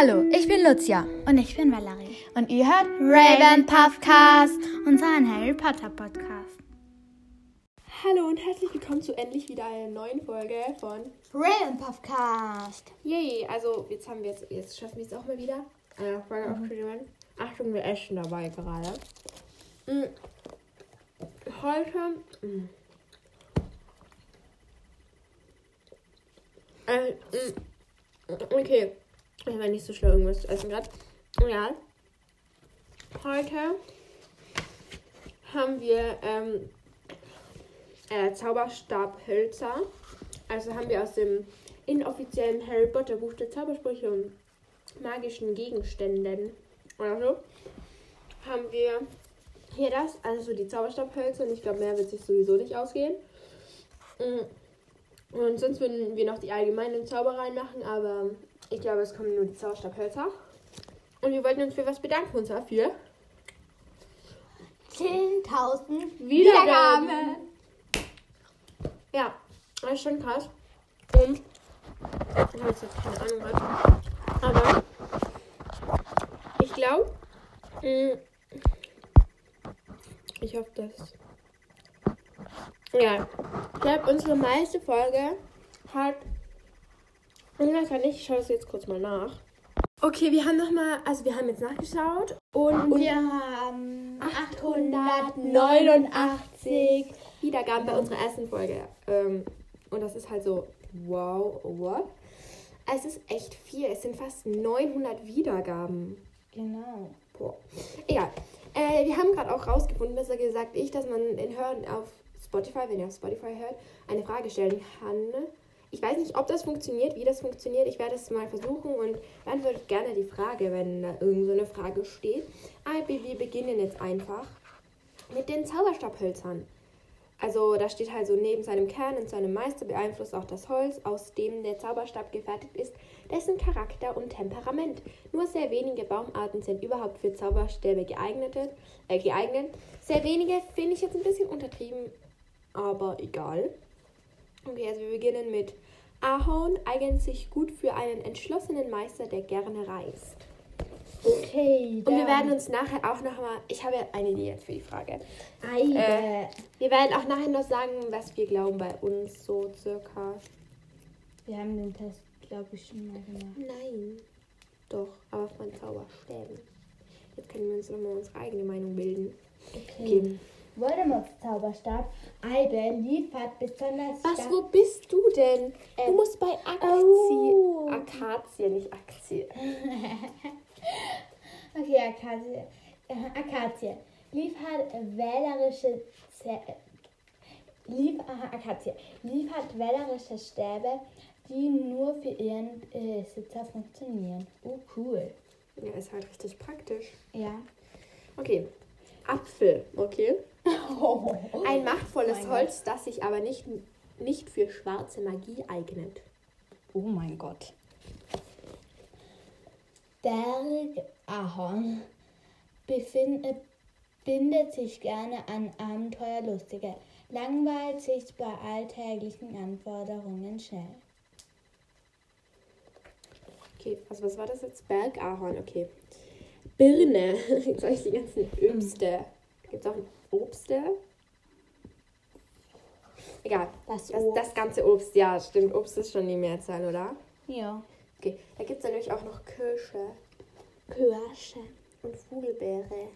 Hallo, ich bin Lucia. Und ich bin Valerie. Und ihr hört Raven Puffcast. Unseren Harry Potter Podcast. Hallo und herzlich willkommen zu endlich wieder einer neuen Folge von Raven Puffcast. Yay! Also jetzt haben wir jetzt, jetzt schaffen wir es auch mal wieder. Eine Folge aufzunehmen. Achtung, wir essen dabei gerade. Mm. Heute. Mm. Äh, mm. Okay. Ich war nicht so schlau, irgendwas zu essen gerade. Ja. Heute haben wir ähm, äh, Zauberstabhölzer. Also haben wir aus dem inoffiziellen Harry Potter Buch der Zaubersprüche und magischen Gegenständen oder so haben wir hier das, also so die Zauberstabhölzer und ich glaube, mehr wird sich sowieso nicht ausgehen. Mm. Und sonst würden wir noch die allgemeinen Zaubereien machen, aber ich glaube, es kommen nur die Zauberstabhölzer. Und wir wollten uns für was bedanken, und zwar für 10.000 Wiedergaben. Ja, das ist schon krass. Und ich habe jetzt keine Ahnung was. Aber ich glaube, ich hoffe, dass. Ja, ich glaube, unsere meiste Folge hat. Gar nicht, ich schaue das jetzt kurz mal nach. Okay, wir haben nochmal, also wir haben jetzt nachgeschaut und, Und wir haben 889 Wiedergaben bei unserer ersten Folge. Ähm, und das ist halt so, wow, what? Es ist echt viel. Es sind fast 900 Wiedergaben. Genau. Boah. Egal. Äh, wir haben gerade auch rausgefunden, besser gesagt ich, dass man in Hören auf Spotify, wenn ihr auf Spotify hört, eine Frage stellen kann. Ich weiß nicht, ob das funktioniert, wie das funktioniert. Ich werde es mal versuchen und beantwortet gerne die Frage, wenn da irgend so Frage steht. Aber wir beginnen jetzt einfach mit den Zauberstabhölzern. Also da steht halt so neben seinem Kern und seinem Meister beeinflusst auch das Holz, aus dem der Zauberstab gefertigt ist, dessen Charakter und Temperament. Nur sehr wenige Baumarten sind überhaupt für Zauberstäbe geeignet. Äh, geeignet. Sehr wenige finde ich jetzt ein bisschen untertrieben, aber egal. Okay, also wir beginnen mit Ahorn eignet sich gut für einen entschlossenen Meister, der gerne reist. Okay. Und wir werden uns nachher auch nochmal, ich habe eine Idee jetzt für die Frage. Eide. Äh, wir werden auch nachher noch sagen, was wir glauben bei uns so circa. wir haben den Test, glaube ich, schon mal gemacht. Nein. Doch, aber von Zauberstäben. Jetzt können wir uns nochmal unsere eigene Meinung bilden. Okay. Voldemorts Zauberstab Eide liefert besonders Was, stark- wo bist du denn? Du Ähm, musst bei Aktie. oh. Akazie, nicht Aktie. Okay, Akazie. Äh, Akazie. Liefert wählerische Zä Lief aha, Akazie. Liefert wählerische Stäbe, die nur für ihren Besitzer funktionieren. Oh, cool. Ja, ist halt richtig praktisch. Ja. Okay. Apfel, okay. Ein machtvolles mein Holz, das sich aber nicht, nicht für schwarze Magie eignet. Oh mein Gott. Bergahorn befind, äh, bindet sich gerne an Abenteuerlustige, langweilt sich bei alltäglichen Anforderungen schnell. Okay, also was war das jetzt? Bergahorn, okay. Birne. Jetzt habe ich die ganzen Obste. Gibt es auch ein Obste? Egal. Das Das, das ganze Obst, ja, stimmt. Obst ist schon die Mehrzahl, oder? Ja. Okay, da gibt es natürlich auch noch Kirsche Kirsche. und Vogelbeere.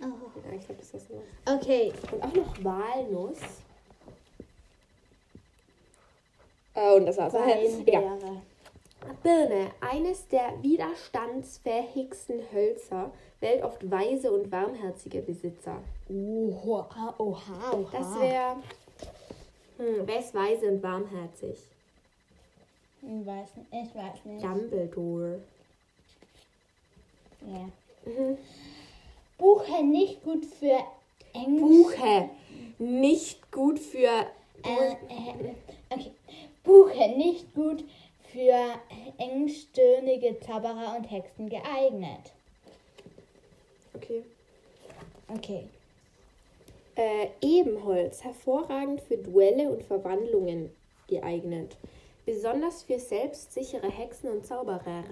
Oh. Ja, ich glaube, das ist was. Okay. Und auch noch Walnuss. Oh, und das war's. Ja. Birne, eines der widerstandsfähigsten Hölzer, wählt oft weise und warmherzige Besitzer. Oha, oha, oha. Das wäre. Hm, wer ist weise und warmherzig? Ich weiß nicht. Ich weiß nicht. Dumbledore. Ja. Mhm. Buche nicht gut für Englisch. Buche. Nicht gut für. Äh, äh, okay. Buche nicht gut für engstirnige Zauberer und Hexen geeignet. Okay. Okay. Äh, Ebenholz, hervorragend für Duelle und Verwandlungen geeignet. Besonders für selbstsichere Hexen und Zauberer.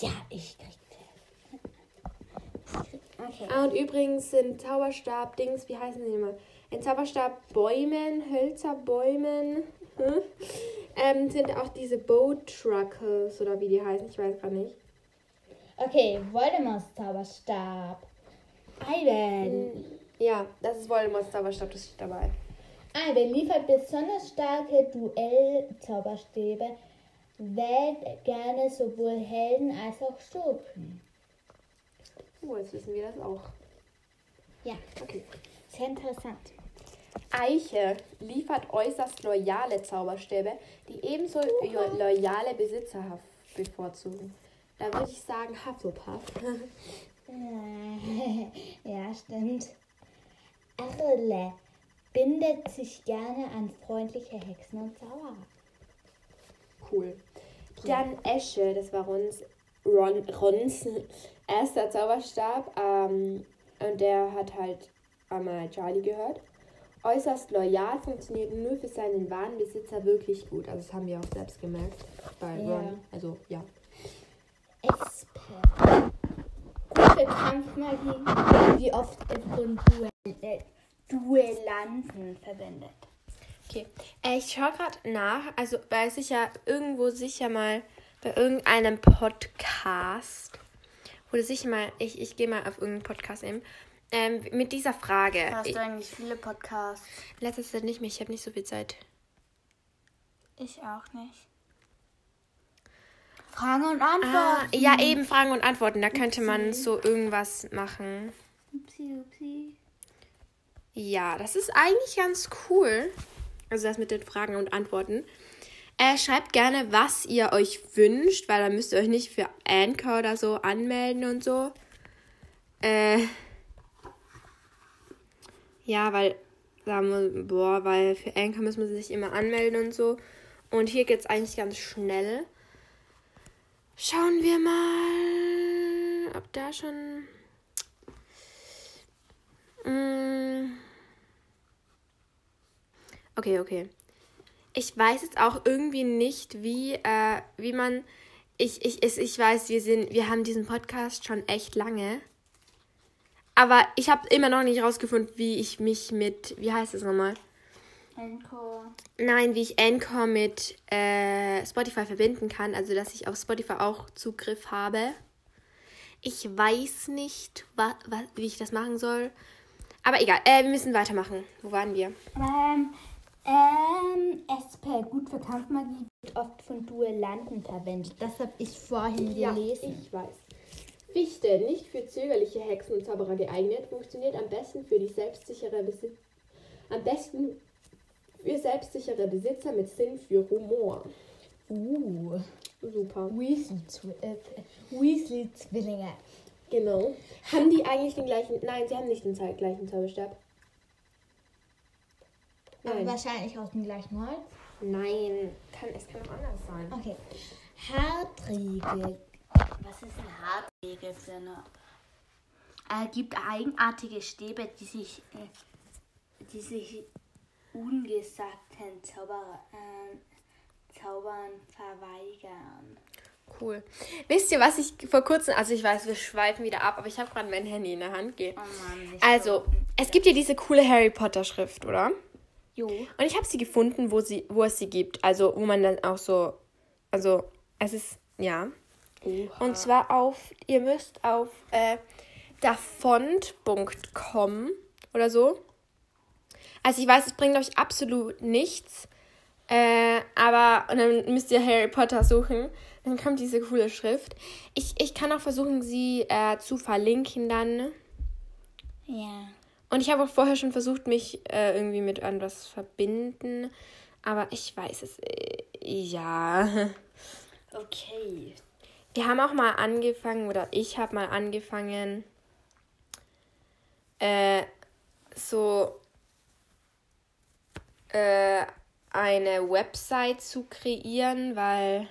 Ja, ich krieg. Okay. Ah, und übrigens sind Zauberstab-Dings, wie heißen sie immer? In Zauberstab-Bäumen, Hölzerbäumen, hm? Ähm, sind auch diese Boat Truckles oder wie die heißen, ich weiß gar nicht. Okay, Voldemorts Zauberstab. Ivan. Ja, das ist Voldemorts Zauberstab, das steht dabei. Ivan liefert besonders starke Duell-Zauberstäbe. Wählt gerne sowohl Helden als auch Schurken. Oh, jetzt wissen wir das auch. Ja, Okay. sehr interessant. Eiche liefert äußerst loyale Zauberstäbe, die ebenso lo- loyale Besitzer bevorzugen. Da würde ich sagen Hufflepuff. ja, stimmt. Erle bindet sich gerne an freundliche Hexen und Zauberer. Cool. Dann Esche, das war Rons, Ron, Rons erster Zauberstab. Ähm, und der hat halt einmal Charlie gehört. Äußerst loyal, funktioniert nur für seinen wahren Besitzer wirklich gut. Also das haben wir auch selbst gemerkt bei Ja. Ron. Also ja. Esper. Gut für Kampfmagie. Wie oft von Duell, äh, Duellanten verwendet. Okay. Äh, ich schaue gerade nach, also weil sicher irgendwo sicher mal bei irgendeinem Podcast wurde sicher mal, ich, ich gehe mal auf irgendeinen Podcast eben, ähm, mit dieser Frage. Hast Ich, du eigentlich viele Podcasts? letzte Zeit nicht mehr, ich habe nicht so viel Zeit. Ich auch nicht. Fragen und Ah, Antworten. ja, eben Fragen und Antworten, da könnte man so irgendwas machen. Upsi, upsi. Ja, das ist eigentlich ganz cool. Also das mit den Fragen und Antworten. Äh, schreibt gerne, was ihr euch wünscht, weil dann müsst ihr euch nicht für Anchor oder so anmelden und so. Äh, ja, weil, sagen wir, boah, weil für Anchor muss man sich immer anmelden und so. Und hier geht's eigentlich ganz schnell. Schauen wir mal, ob da schon. Mm. Okay, okay. Ich weiß jetzt auch irgendwie nicht, wie, äh, wie man. Ich, ich, ich, ich weiß, wir sind, wir haben diesen Podcast schon echt lange. Aber ich habe immer noch nicht rausgefunden, wie ich mich mit, wie heißt es nochmal? Encore. Nein, wie ich Anchor mit äh, Spotify verbinden kann, also dass ich auf Spotify auch Zugriff habe. Ich weiß nicht, wa, wa, wie ich das machen soll. Aber egal, äh, wir müssen weitermachen. Wo waren wir? Ähm, ähm, Esper, gut für Kampfmagie, wird oft von Duellanten verwendet. Das habe ich vorhin gelesen. ich weiß. Fichte, nicht für zögerliche Hexen und Zauberer geeignet, funktioniert am besten für die selbstsichere Besitz am besten für selbstsichere Besitzer mit Sinn für Humor. Uh, Super. Weasley-Zwi- äh, Weasley-Zwillinge. Genau. Haben die eigentlich den gleichen. Nein, sie haben nicht den gleichen Zauberstab. Aber Nein. wahrscheinlich aus dem gleichen Holz. Nein. Kann, es kann auch anders sein. Okay. Hartriegel. Was ist ein Hartregel für eine? Äh, gibt eigenartige Stäbe, die sich, äh, die sich ungesagten Zauber, äh, Zaubern verweigern. Cool. Wisst ihr, was ich vor kurzem. Also, ich weiß, wir schweifen wieder ab, aber ich habe gerade mein Handy in der Hand. Geh. Oh Mann, Also, so. es gibt ja diese coole Harry Potter Schrift, oder? Jo. Und ich habe sie gefunden, wo, sie, wo es sie gibt. Also, wo man dann auch so. Also, es ist. Ja. Und zwar auf. Ihr müsst auf äh, davont.com oder so. Also, ich weiß, es bringt euch absolut nichts. Äh, aber. Und dann müsst ihr Harry Potter suchen. Dann kommt diese coole Schrift. Ich, ich kann auch versuchen, sie äh, zu verlinken dann. Ja. Und ich habe auch vorher schon versucht, mich äh, irgendwie mit etwas verbinden. Aber ich weiß es. Äh, ja. Okay. Wir haben auch mal angefangen, oder ich habe mal angefangen, äh, so äh, eine Website zu kreieren, weil,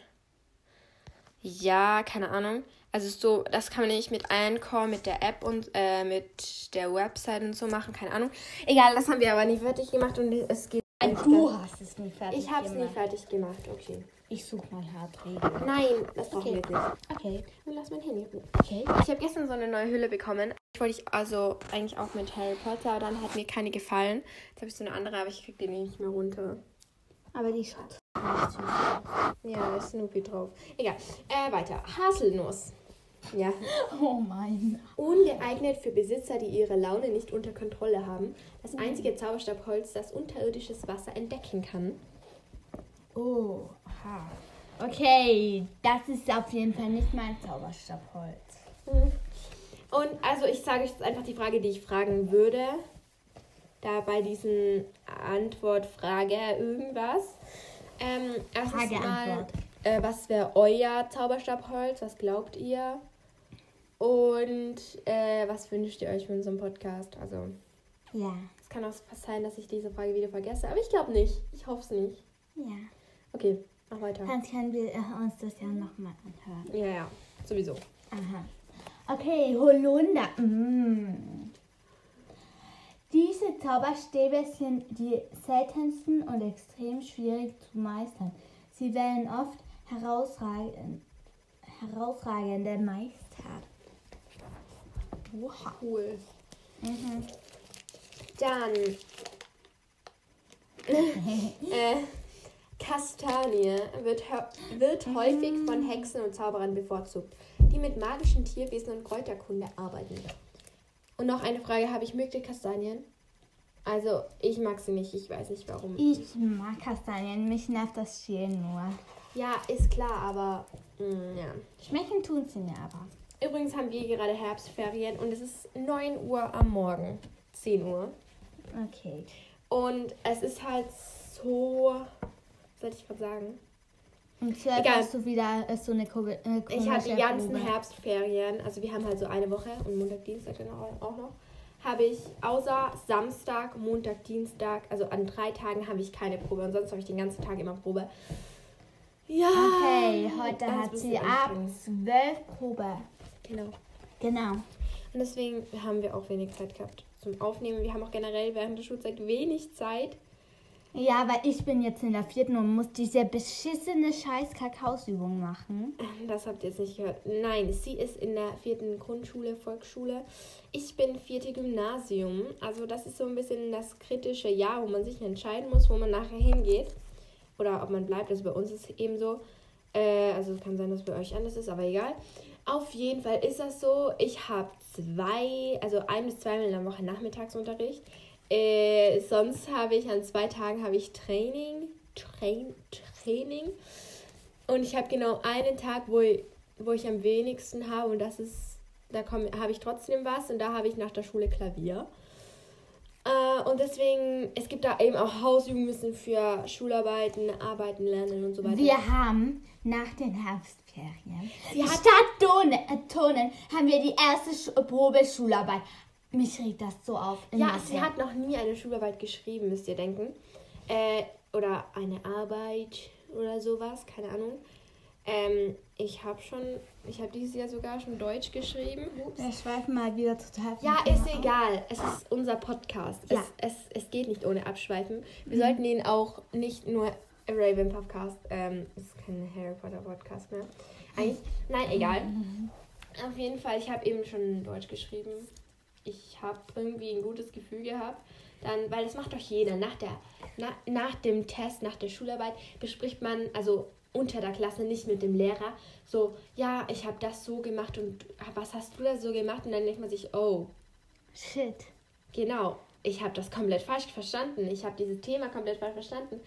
ja, keine Ahnung. Also so, das kann man nicht mit Anchor, mit der App und äh, mit der Website und so machen, keine Ahnung. Egal, das haben wir aber nicht fertig gemacht und es geht. Du hast es nie fertig Ich habe es nie gemacht. fertig gemacht, okay. Ich suche mal Hartriegel. Nein, das brauchen Okay. wir nicht. Okay. Und lass mein Handy ruhen. Okay. Ich habe gestern so eine neue Hülle bekommen. Ich wollte ich also eigentlich auch mit Harry Potter, aber dann hat mir keine gefallen. Jetzt habe ich so eine andere, aber ich krieg die nicht mehr runter. Aber die schaut. Ja, da ist Snoopy drauf. Egal. Äh, weiter. Haselnuss. Ja. Oh mein. Ungeeignet für Besitzer, die ihre Laune nicht unter Kontrolle haben. Das einzige Zauberstabholz, das unterirdisches Wasser entdecken kann. Oh. Aha. Okay, das ist auf jeden Fall nicht mein Zauberstabholz. Und also ich sage euch jetzt einfach die Frage, die ich fragen würde. Da bei diesen Antwortfrage irgendwas. Ähm, Frage, mal, Antwort. äh, was wäre euer Zauberstabholz? Was glaubt ihr? Und äh, was wünscht ihr euch für unseren Podcast? Also Ja. es kann auch sein, dass ich diese Frage wieder vergesse, aber ich glaube nicht. Ich hoffe es nicht. Ja. Okay, mach weiter. Dann können wir äh, uns das ja nochmal anhören. Ja, ja, sowieso. Aha. Okay, Holunder. Mm. Diese Zauberstäbe sind die seltensten und extrem schwierig zu meistern. Sie werden oft herausragend, herausragende Meister. Oha. Cool. Mhm. Dann. äh, Kastanie wird, wird häufig von Hexen und Zauberern bevorzugt, die mit magischen Tierwesen und Kräuterkunde arbeiten. Und noch eine Frage habe ich, mögt ihr Kastanien? Also, ich mag sie nicht, ich weiß nicht warum. Ich mag Kastanien, mich nervt das Schälen nur. Ja, ist klar, aber mm, ja. Schmecken tun sie mir aber. Übrigens haben wir gerade Herbstferien und es ist 9 Uhr am Morgen. 10 Uhr. Okay. Und es ist halt so. Soll ich gerade sagen? Und hier Egal. hast du wieder so eine Kugel. Äh, Ich hatte die ganzen Probe. Herbstferien, also wir haben halt so eine Woche und Montag, Dienstag dann auch auch noch, habe ich außer Samstag, Montag, Dienstag, also an drei Tagen habe ich keine Probe und sonst habe ich den ganzen Tag immer Probe. Ja. Okay, heute hat sie ab. 12 Probe. Genau. Genau. Und deswegen haben wir auch wenig Zeit gehabt zum Aufnehmen. Wir haben auch generell während der Schulzeit wenig Zeit. Ja, weil ich bin jetzt in der vierten und muss diese beschissene scheiß Kakaosübung machen. Das habt ihr jetzt nicht gehört. Nein, sie ist in der vierten Grundschule, Volksschule. Ich bin vierte Gymnasium. Also das ist so ein bisschen das kritische Jahr, wo man sich entscheiden muss, wo man nachher hingeht. Oder ob man bleibt. Also bei uns ist es eben so. Äh, also es kann sein, dass bei euch anders ist, aber egal. Auf jeden Fall ist das so. Ich habe zwei, also ein bis zweimal in der Woche Nachmittagsunterricht. Äh, sonst habe ich an zwei Tagen habe ich Training. Train, Training. Und ich habe genau einen Tag, wo ich, wo ich am wenigsten habe und das ist, da habe ich trotzdem was und da habe ich nach der Schule Klavier. Äh, und deswegen, es gibt da eben auch Hausübungen müssen für Schularbeiten, Arbeiten, Lernen und so weiter. Wir haben nach den Herbstferien Sie statt Tone, äh, Tonen haben wir die erste Sch Probe Schularbeit. Mich regt das so auf. ja, Mathe. sie hat noch nie eine Schularbeit geschrieben, müsst ihr denken. Äh, oder eine Arbeit oder sowas, keine Ahnung. Ähm, ich habe schon, ich habe dieses Jahr sogar schon Deutsch geschrieben. Ups. Wir schweifen mal wieder total. Ja, Thema ist ab. egal. Es ist unser Podcast. Ja. Es, es, es geht nicht ohne Abschweifen. Wir sollten ihn auch nicht nur Raven Podcast, ähm, ist kein Harry Potter Podcast mehr. Eigentlich, nein, egal. Auf jeden Fall, ich habe eben schon Deutsch geschrieben. Ich habe irgendwie ein gutes Gefühl gehabt. Dann, weil das macht doch jeder. Nach, der, na, nach dem Test, nach der Schularbeit bespricht man, also unter der Klasse, nicht mit dem Lehrer, so, ja, ich habe das so gemacht und was hast du da so gemacht? Und dann denkt man sich, oh, Shit. Genau, ich habe das komplett falsch verstanden. Ich habe dieses Thema komplett falsch verstanden.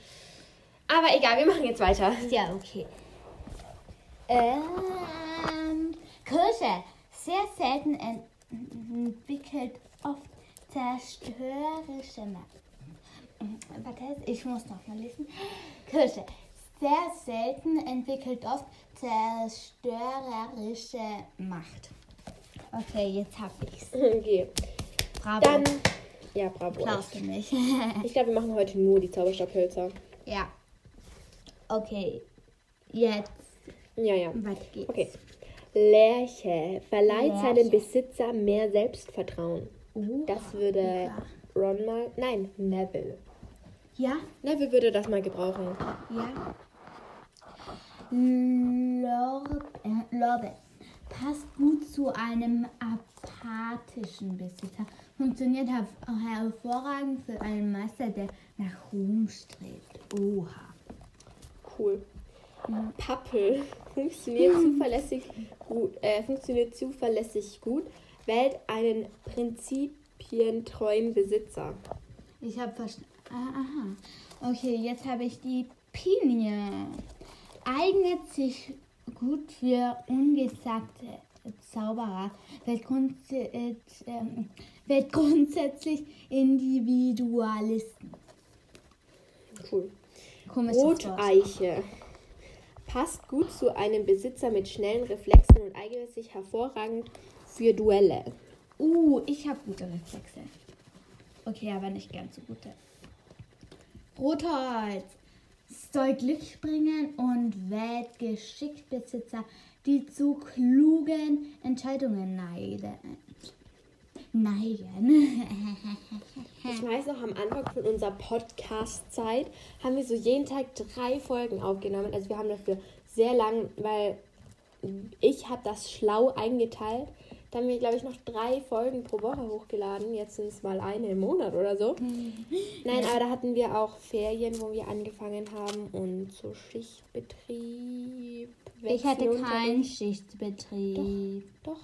Aber egal, wir machen jetzt weiter. Ja, okay. Ähm, Kirsche. Sehr selten entwickelt oft zerstörerische Ma- Warte, ich muss noch mal lesen. Kirsche. Sehr selten entwickelt oft zerstörerische Macht. Okay, jetzt hab ich's. Okay, Bravo. dann. Ja, bravo. Applaus für mich. Ich glaube, wir machen heute nur die Zauberstabhölzer. ja. Okay. Jetzt Ja, ja. weiter geht's. Okay. Lerche verleiht Lerche. seinem Besitzer mehr Selbstvertrauen. Uh, Das würde Ron mal. Nein, Neville. ja, Neville würde das mal gebrauchen. ja. Lorb, äh. Passt gut zu einem apathischen Besitzer. Funktioniert her hervorragend für einen Meister, der nach Ruhm strebt. Oha. Cool. Pappel funktioniert zuverlässig gut, äh, funktioniert zuverlässig gut, wählt einen prinzipientreuen Besitzer. Ich habe verstanden. Aha. Okay, jetzt habe ich die Pinie. Eignet sich gut für ungesagte Zauberer, wird, grunds äh, wird grundsätzlich Individualisten. Cool. Komisches Wort. Passt gut zu einem Besitzer mit schnellen Reflexen und eignet sich hervorragend für Duelle. Uh, ich habe gute Reflexe. Okay, aber nicht ganz so gute. Rotholz soll Glück bringen und wählt geschickt Besitzer, die zu klugen Entscheidungen neigen. Neigen. Ich weiß noch, am Anfang von unserer Podcast-Zeit haben wir so jeden Tag drei Folgen aufgenommen. Also wir haben dafür sehr lang, weil ich habe das schlau eingeteilt. Da haben wir, glaube ich, noch drei Folgen pro Woche hochgeladen. Jetzt sind es mal eine im Monat oder so. Nein, aber da hatten wir auch Ferien, wo wir angefangen haben und so Schichtbetrieb. Ich hatte keinen Schichtbetrieb. Doch,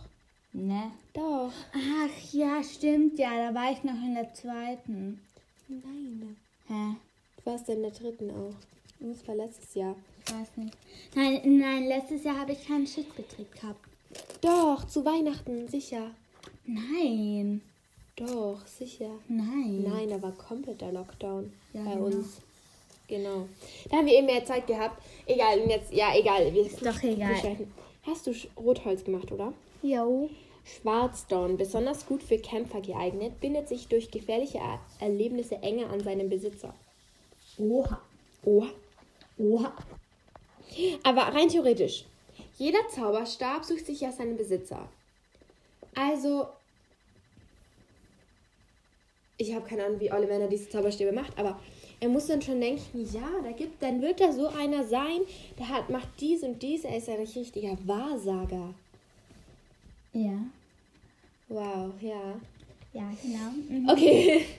Ne? doch. Ach ja, stimmt ja. Da war ich noch in der zweiten. Nein. Hä? Du warst in der dritten auch. Und Das war letztes Jahr. Ich weiß nicht. Nein, nein, letztes Jahr habe ich keinen Schichtbetrieb gehabt. Doch, zu Weihnachten, sicher. Nein. Doch, sicher. Nein. Nein, da war kompletter Lockdown Ja, bei genau. uns. Genau. Da haben wir eben mehr Zeit gehabt. Egal, jetzt, ja, egal. Wir, Ist doch egal. schweifen. Hast du Rotholz gemacht, oder? Jo. Schwarzdorn, besonders gut für Kämpfer geeignet, bindet sich durch gefährliche Er Erlebnisse enger an seinen Besitzer. Oha. Oha. Oha. Aber rein theoretisch, jeder Zauberstab sucht sich ja seinen Besitzer. Also, ich habe keine Ahnung, wie Ollivander diese Zauberstäbe macht, aber er muss dann schon denken, ja, da gibt, dann wird da so einer sein, der hat, macht dies und dies, er ist ein richtiger Wahrsager. Ja. Wow, ja. Ja, genau. Mhm. Okay.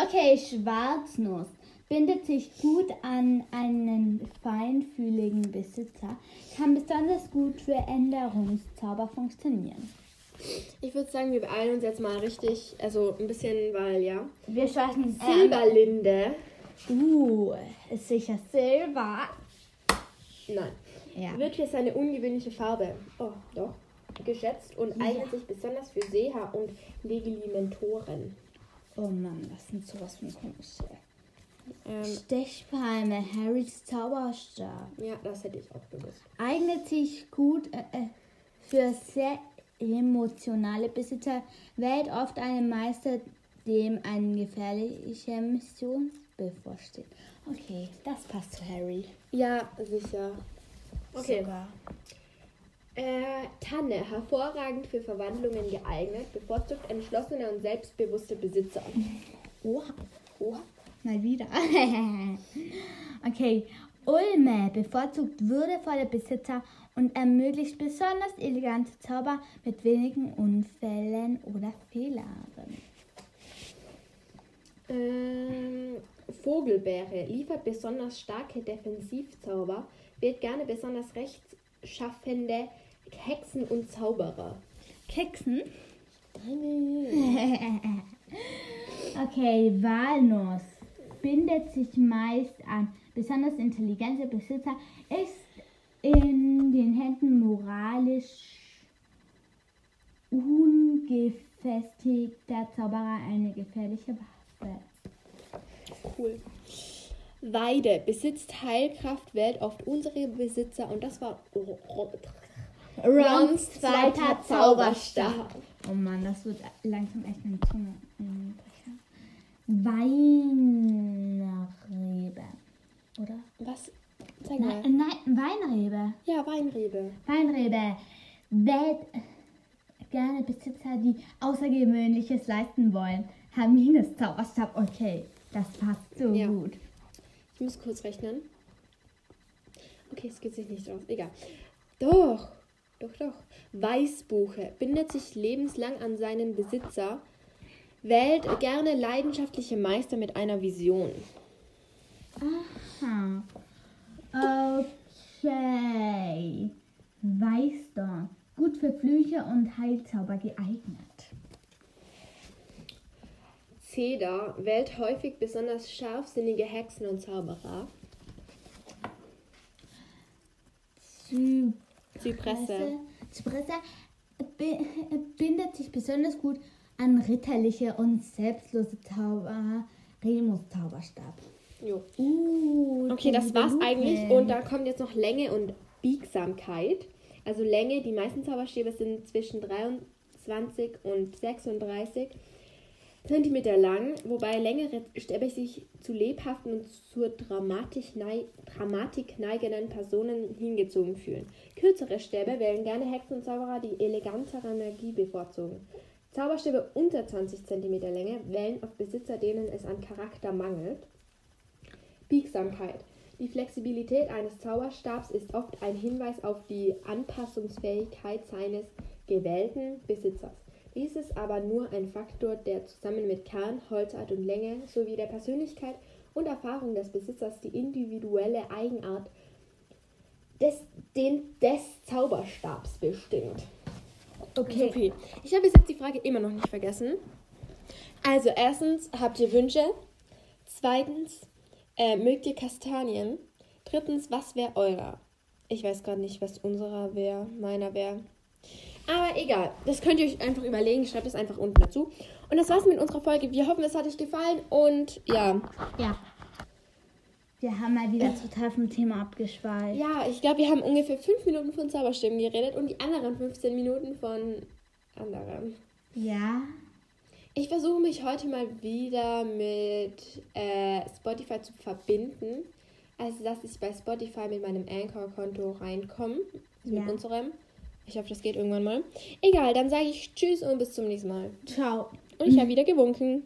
Okay, Schwarznuss bindet sich gut an einen feinfühligen Besitzer, kann besonders gut für Änderungszauber funktionieren. Ich würde sagen, wir beeilen uns jetzt mal richtig, also ein bisschen, weil ja. Wir schaffen Silberlinde. Uh, ist sicher Silber. Nein. Ja. Wird für seine ungewöhnliche Farbe, oh, doch, geschätzt und eignet sich besonders für Seher und Legilimentoren. Oh Mann, was sind sowas von komische. Ähm, Stechpalme, Harrys Zauberstab. ja, das hätte ich auch gewusst. Eignet sich gut äh, äh, für sehr emotionale Besitzer, wählt oft einen Meister, dem eine gefährliche Mission bevorsteht. Okay, das passt zu Harry. Ja, sicher. Okay. Sogar. Äh, Tanne, hervorragend für Verwandlungen geeignet, bevorzugt entschlossene und selbstbewusste Besitzer. Oha, Oha. mal wieder. okay, Ulme bevorzugt würdevolle Besitzer und ermöglicht besonders elegante Zauber mit wenigen Unfällen oder Fehlern. Ähm, Vogelbeere liefert besonders starke Defensivzauber, wird gerne besonders rechtschaffende Hexen und Zauberer. Keksen? Okay, Walnuss bindet sich meist an besonders intelligente Besitzer, ist in den Händen moralisch ungefestigter Zauberer eine gefährliche Waffe. Cool. Weide besitzt Heilkraft, wählt oft unsere Besitzer und das war Ro- Ro- Rons zweiter Zauberstab. Oh Mann, das wird langsam echt eine Zunge. Weinrebe. Oder? Was? Zeig mal. Nein, nein, Weinrebe. Ja, Weinrebe. Weinrebe. Wählt gerne Besitzer, die Außergewöhnliches leisten wollen. Hermines Zauberstab. Okay, das passt so Ja. gut. Ich muss kurz rechnen. Okay, es geht sich nicht aus. Egal. Doch. Doch, Doch. Weißbuche bindet sich lebenslang an seinen Besitzer, wählt gerne leidenschaftliche Meister mit einer Vision. Aha. Okay. Weißdorn. Gut für Flüche und Heilzauber geeignet. Zeder wählt häufig besonders scharfsinnige Hexen und Zauberer. Zypresse. Zypresse. Zypresse bi- bindet sich besonders gut an ritterliche und selbstlose Zauberer. Remus Zauberstab. Jo. Uh, Okay, das war's eigentlich. Und da kommt jetzt noch Länge und Biegsamkeit. Also Länge, die meisten Zauberstäbe sind zwischen 23 und 36 Zentimeter lang, wobei längere Stäbe sich zu lebhaften und zur Dramatik, nei Dramatik neigenden Personen hingezogen fühlen. Kürzere Stäbe wählen gerne Hexen und Zauberer, die elegantere Magie bevorzugen. Zauberstäbe unter 20 cm Länge wählen auf Besitzer, denen es an Charakter mangelt. Biegsamkeit. Die Flexibilität eines Zauberstabs ist oft ein Hinweis auf die Anpassungsfähigkeit seines gewählten Besitzers. Dies ist aber nur ein Faktor, der zusammen mit Kern, Holzart und Länge sowie der Persönlichkeit und Erfahrung des Besitzers die individuelle Eigenart des, den, des Zauberstabs bestimmt. Okay. Sophie, ich habe jetzt die Frage immer noch nicht vergessen. Also, erstens, habt ihr Wünsche? Zweitens, äh, mögt ihr Kastanien? Drittens, was wäre eurer? Ich weiß gerade nicht, was unserer wäre, meiner wäre. Aber egal, das könnt ihr euch einfach überlegen. Schreibt es einfach unten dazu. Und das war's mit unserer Folge. Wir hoffen, es hat euch gefallen. Und ja, Ja. Wir haben mal wieder total vom Thema abgeschweift. ja, ich glaube, wir haben ungefähr fünf Minuten von Zauberstimmen geredet und die anderen 15 Minuten von anderen. Ja. Ich versuche mich heute mal wieder mit äh, Spotify zu verbinden. Also, dass ich bei Spotify mit meinem Anchor-Konto reinkomme. Ja. Mit unserem. Ich hoffe, das geht irgendwann mal. Egal, dann sage ich Tschüss und bis zum nächsten Mal. Ciao. Und ich habe wieder gewunken.